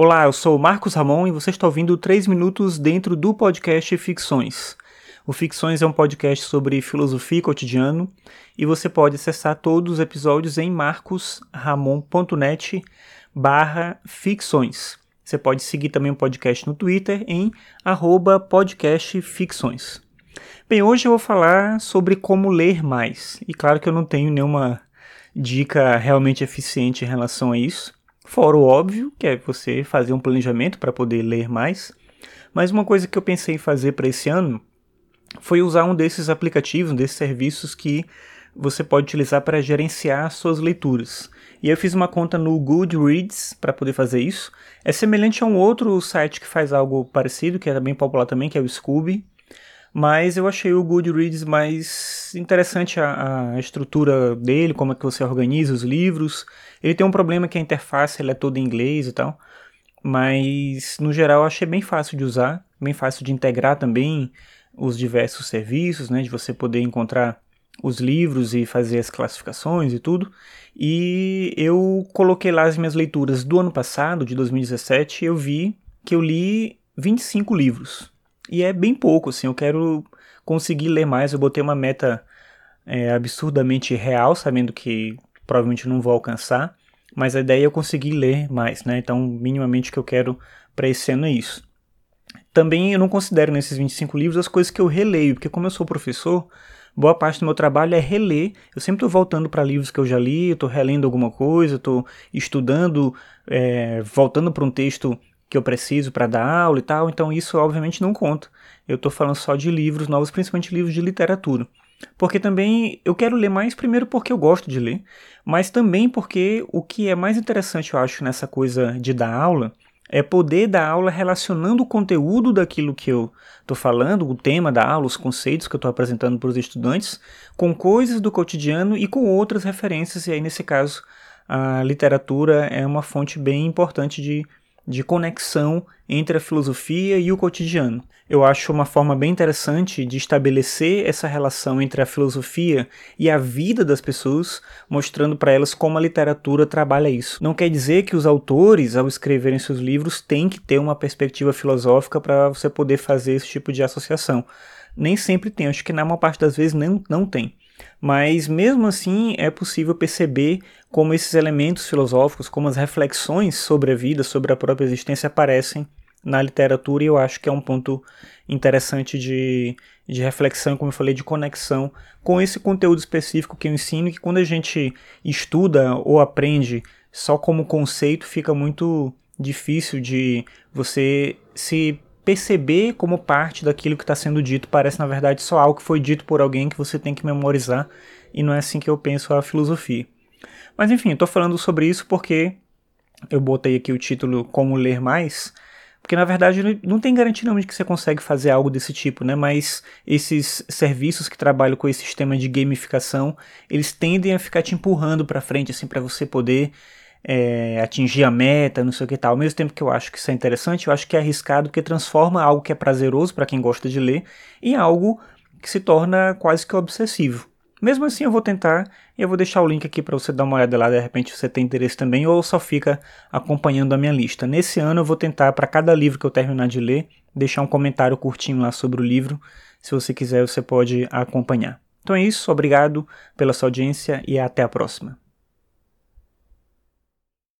Olá, eu sou Marcos Ramon e você está ouvindo 3 minutos dentro do podcast Ficções. O Ficções é um podcast sobre filosofia e cotidiano e você pode acessar todos os episódios em marcosramon.net barra ficções. Você pode seguir também o podcast no Twitter em arroba podcastficções. Bem, hoje eu vou falar sobre como ler mais. E claro que eu não tenho nenhuma dica realmente eficiente em relação a isso. Fora o óbvio, que é você fazer um planejamento para poder ler mais. Mas uma coisa que eu pensei em fazer para esse ano foi usar um desses aplicativos, um desses serviços que você pode utilizar para gerenciar suas leituras. E eu fiz uma conta no Goodreads para poder fazer isso. É semelhante a um outro site que faz algo parecido, que é bem popular também, que é o Scooby. Mas eu achei o Goodreads mais interessante a, a, estrutura dele, como é que você organiza os livros. Ele tem um problema que a interface é toda em inglês e tal. Mas no geral eu achei bem fácil de usar, bem fácil de integrar também os diversos serviços, né, de você poder encontrar os livros e fazer as classificações e tudo. E eu coloquei lá as minhas leituras do ano passado, de 2017, e eu vi que eu li 25 livros. E é bem pouco, assim, eu quero conseguir ler mais, eu botei uma meta é, absurdamente real, sabendo que provavelmente não vou alcançar, mas a ideia é eu conseguir ler mais, né? Então, minimamente o que eu quero para esse ano é isso. Também eu não considero nesses 25 livros as coisas que eu releio, porque como eu sou professor, boa parte do meu trabalho é reler. Eu sempre estou voltando para livros que eu já li, estou relendo alguma coisa, estou estudando, é, voltando para um texto que eu preciso para dar aula e tal, então isso obviamente não conta. Eu estou falando só de livros novos, principalmente livros de literatura. Porque também eu quero ler mais, primeiro porque eu gosto de ler, mas também porque o que é mais interessante, eu acho, nessa coisa de dar aula é poder dar aula relacionando o conteúdo daquilo que eu estou falando, o tema da aula, os conceitos que eu estou apresentando para os estudantes, com coisas do cotidiano e com outras referências, e aí nesse caso a literatura é uma fonte bem importante de de conexão entre a filosofia e o cotidiano. Eu acho uma forma bem interessante de estabelecer essa relação entre a filosofia e a vida das pessoas, mostrando para elas como a literatura trabalha isso. Não quer dizer que os autores, ao escreverem seus livros, têm que ter uma perspectiva filosófica para você poder fazer esse tipo de associação. Nem sempre tem, acho que na maior parte das vezes não, não tem. Mas mesmo assim é possível perceber como esses elementos filosóficos, como as reflexões sobre a vida, sobre a própria existência aparecem na literatura e eu acho que é um ponto interessante de, de reflexão, como eu falei, de conexão com esse conteúdo específico que eu ensino, que quando a gente estuda ou aprende só como conceito, fica muito difícil de você se perceber como parte daquilo que está sendo dito parece na verdade só algo que foi dito por alguém que você tem que memorizar e não é assim que eu penso a filosofia. Mas enfim, estou falando sobre isso porque eu botei aqui o título Como Ler Mais, porque na verdade não tem garantia nenhuma de que você consegue fazer algo desse tipo, né? Mas esses serviços que trabalham com esse sistema de gamificação, eles tendem a ficar te empurrando para frente assim para você poder é, atingir a meta, não sei o que tal. Ao mesmo tempo que eu acho que isso é interessante, eu acho que é arriscado porque transforma algo que é prazeroso para quem gosta de ler em algo que se torna quase que obsessivo. Mesmo assim, eu vou tentar e eu vou deixar o link aqui para você dar uma olhada lá, de repente você tem interesse também, ou só fica acompanhando a minha lista. Nesse ano eu vou tentar, para cada livro que eu terminar de ler, deixar um comentário curtinho lá sobre o livro. Se você quiser, você pode acompanhar. Então é isso, obrigado pela sua audiência e até a próxima.